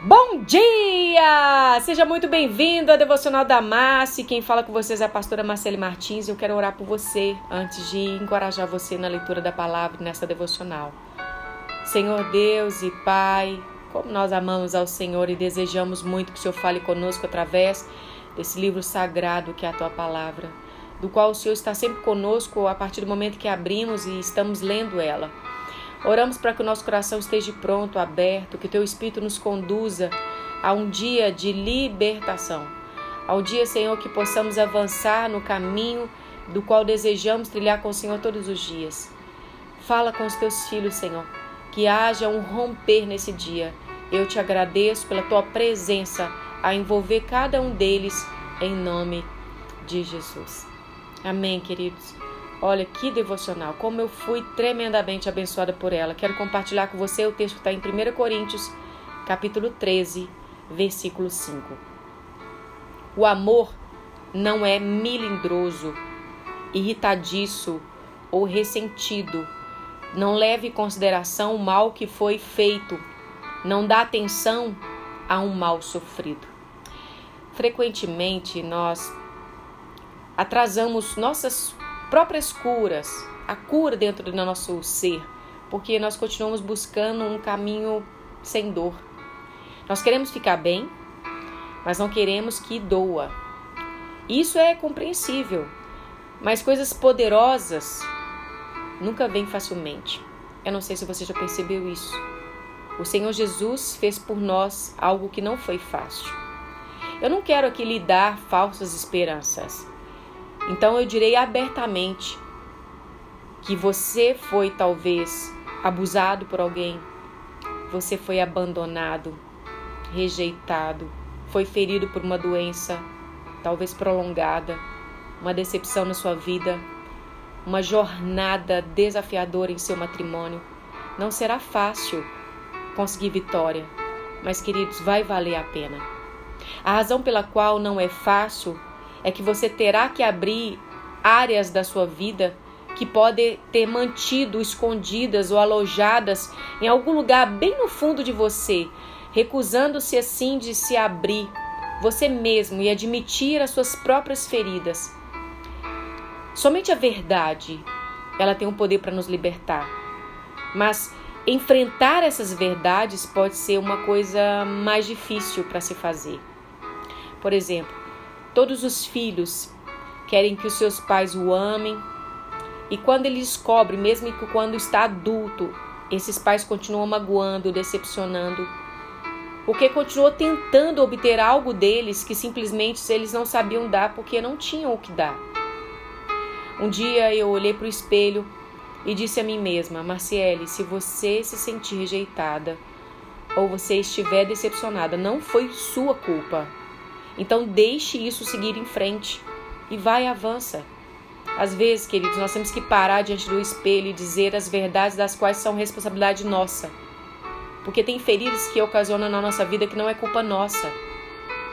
Bom dia! Seja muito bem-vindo à Devocional da Massi. Quem fala com vocês é a pastora Marcele Martins. Eu quero orar por você antes de encorajar você na leitura da palavra nessa devocional. Senhor Deus e Pai, como nós amamos ao Senhor e desejamos muito que o Senhor fale conosco através desse livro sagrado que é a tua palavra, do qual o Senhor está sempre conosco a partir do momento que abrimos e estamos lendo ela. Oramos para que o nosso coração esteja pronto, aberto, que teu Espírito nos conduza a um dia de libertação. Ao dia, Senhor, que possamos avançar no caminho do qual desejamos trilhar com o Senhor todos os dias. Fala com os teus filhos, Senhor, que haja um romper nesse dia. Eu te agradeço pela tua presença a envolver cada um deles em nome de Jesus. Amém, queridos. Olha que devocional, como eu fui tremendamente abençoada por ela. Quero compartilhar com você o texto que está em 1 Coríntios, capítulo 13, versículo 5. O amor não é milindroso, irritadiço ou ressentido. Não leve em consideração o mal que foi feito. Não dá atenção a um mal sofrido. Frequentemente nós atrasamos nossas próprias curas, a cura dentro do nosso ser, porque nós continuamos buscando um caminho sem dor. Nós queremos ficar bem, mas não queremos que doa. Isso é compreensível, mas coisas poderosas nunca vêm facilmente. Eu não sei se você já percebeu isso. O Senhor Jesus fez por nós algo que não foi fácil. Eu não quero aqui lhe dar falsas esperanças. Então eu direi abertamente que você foi talvez abusado por alguém, você foi abandonado, rejeitado, foi ferido por uma doença, talvez prolongada, uma decepção na sua vida, uma jornada desafiadora em seu matrimônio. Não será fácil conseguir vitória, mas queridos, vai valer a pena. A razão pela qual não é fácil é que você terá que abrir áreas da sua vida que podem ter mantido escondidas ou alojadas em algum lugar bem no fundo de você, recusando-se assim de se abrir você mesmo e admitir as suas próprias feridas. Somente a verdade, ela tem um poder para nos libertar. Mas enfrentar essas verdades pode ser uma coisa mais difícil para se fazer. Por exemplo, Todos os filhos querem que os seus pais o amem. E quando ele descobre, mesmo que quando está adulto, esses pais continuam magoando, decepcionando, porque continuou tentando obter algo deles que simplesmente eles não sabiam dar porque não tinham o que dar. Um dia eu olhei para o espelho e disse a mim mesma: Marciele, se você se sentir rejeitada ou você estiver decepcionada, não foi sua culpa. Então deixe isso seguir em frente e vai avança. Às vezes, queridos, nós temos que parar diante do espelho e dizer as verdades das quais são responsabilidade nossa. Porque tem feridas que ocasionam na nossa vida que não é culpa nossa.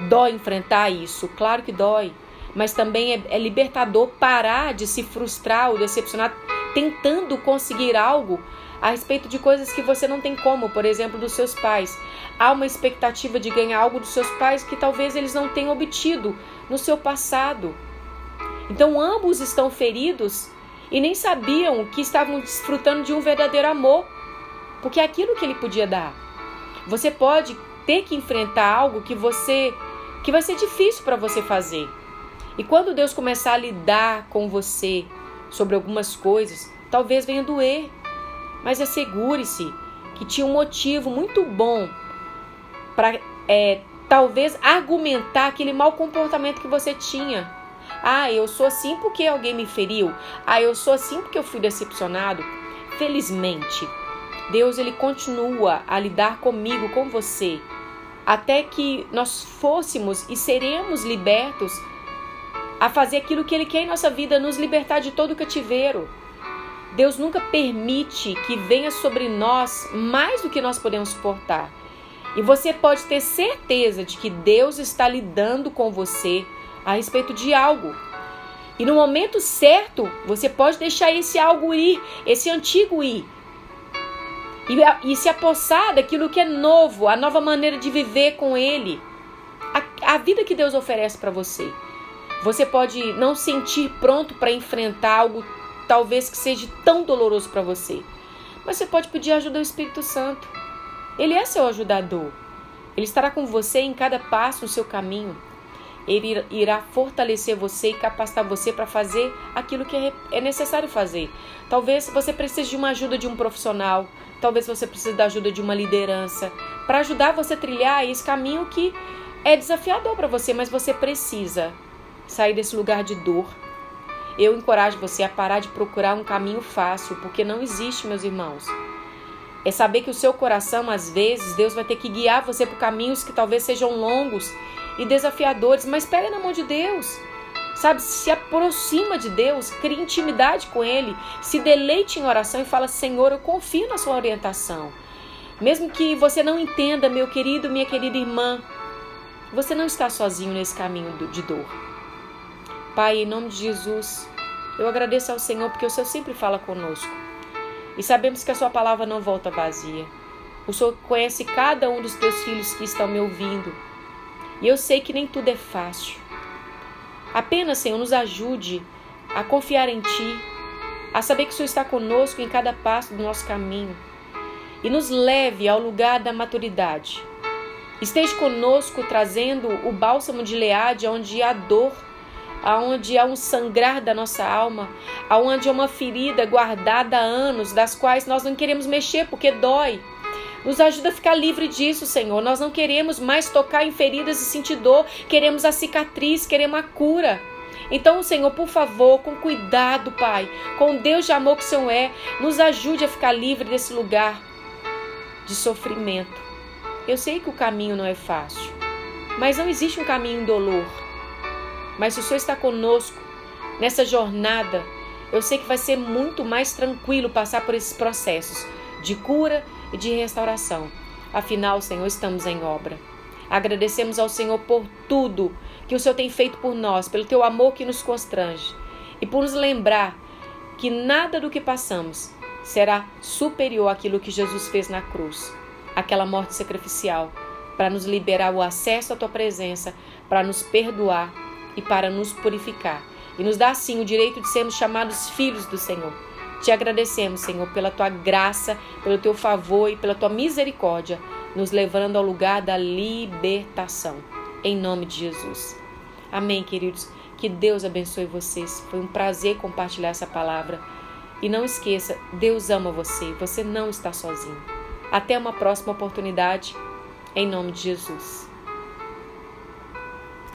Dói enfrentar isso, claro que dói. Mas também é, é libertador parar de se frustrar ou decepcionar tentando conseguir algo a respeito de coisas que você não tem como, por exemplo, dos seus pais. Há uma expectativa de ganhar algo dos seus pais que talvez eles não tenham obtido no seu passado. Então ambos estão feridos e nem sabiam que estavam desfrutando de um verdadeiro amor, porque é aquilo que ele podia dar. Você pode ter que enfrentar algo que você que vai ser difícil para você fazer. E quando Deus começar a lidar com você sobre algumas coisas, talvez venha doer, mas assegure-se que tinha um motivo muito bom para é, talvez argumentar aquele mau comportamento que você tinha. Ah, eu sou assim porque alguém me feriu. Ah, eu sou assim porque eu fui decepcionado. Felizmente, Deus ele continua a lidar comigo, com você, até que nós fôssemos e seremos libertos a fazer aquilo que ele quer em nossa vida, nos libertar de todo o cativeiro. Deus nunca permite que venha sobre nós mais do que nós podemos suportar. E você pode ter certeza de que Deus está lidando com você a respeito de algo. E no momento certo, você pode deixar esse algo ir, esse antigo ir. e, e se apossar daquilo que é novo, a nova maneira de viver com Ele, a, a vida que Deus oferece para você. Você pode não sentir pronto para enfrentar algo talvez que seja tão doloroso para você, mas você pode pedir ajuda ao Espírito Santo. Ele é seu ajudador. Ele estará com você em cada passo no seu caminho. Ele irá fortalecer você e capacitar você para fazer aquilo que é, é necessário fazer. Talvez você precise de uma ajuda de um profissional, talvez você precise da ajuda de uma liderança para ajudar você a trilhar esse caminho que é desafiador para você, mas você precisa sair desse lugar de dor. Eu encorajo você a parar de procurar um caminho fácil, porque não existe, meus irmãos. É saber que o seu coração, às vezes, Deus vai ter que guiar você por caminhos que talvez sejam longos e desafiadores, mas pega na mão de Deus. Sabe, se aproxima de Deus, cria intimidade com Ele, se deleite em oração e fala: Senhor, eu confio na Sua orientação. Mesmo que você não entenda, meu querido, minha querida irmã, você não está sozinho nesse caminho de dor. Pai, em nome de Jesus, eu agradeço ao Senhor porque o Senhor sempre fala conosco. E sabemos que a Sua palavra não volta vazia. O Senhor conhece cada um dos teus filhos que estão me ouvindo. E eu sei que nem tudo é fácil. Apenas, Senhor, nos ajude a confiar em Ti, a saber que o Senhor está conosco em cada passo do nosso caminho e nos leve ao lugar da maturidade. Esteja conosco trazendo o bálsamo de Leade onde há dor, aonde há um sangrar da nossa alma, aonde há uma ferida guardada há anos, das quais nós não queremos mexer porque dói. Nos ajuda a ficar livre disso, Senhor. Nós não queremos mais tocar em feridas e sentir dor, queremos a cicatriz, queremos a cura. Então, Senhor, por favor, com cuidado, Pai, com Deus de amor que o Senhor é, nos ajude a ficar livre desse lugar de sofrimento. Eu sei que o caminho não é fácil, mas não existe um caminho indolor. Mas se o Senhor está conosco nessa jornada, eu sei que vai ser muito mais tranquilo passar por esses processos de cura e de restauração. Afinal, Senhor, estamos em obra. Agradecemos ao Senhor por tudo que o Senhor tem feito por nós, pelo teu amor que nos constrange e por nos lembrar que nada do que passamos será superior àquilo que Jesus fez na cruz, aquela morte sacrificial, para nos liberar o acesso à tua presença, para nos perdoar e para nos purificar e nos dar assim o direito de sermos chamados filhos do Senhor. Te agradecemos, Senhor, pela tua graça, pelo teu favor e pela tua misericórdia, nos levando ao lugar da libertação. Em nome de Jesus. Amém, queridos. Que Deus abençoe vocês. Foi um prazer compartilhar essa palavra. E não esqueça, Deus ama você. Você não está sozinho. Até uma próxima oportunidade. Em nome de Jesus.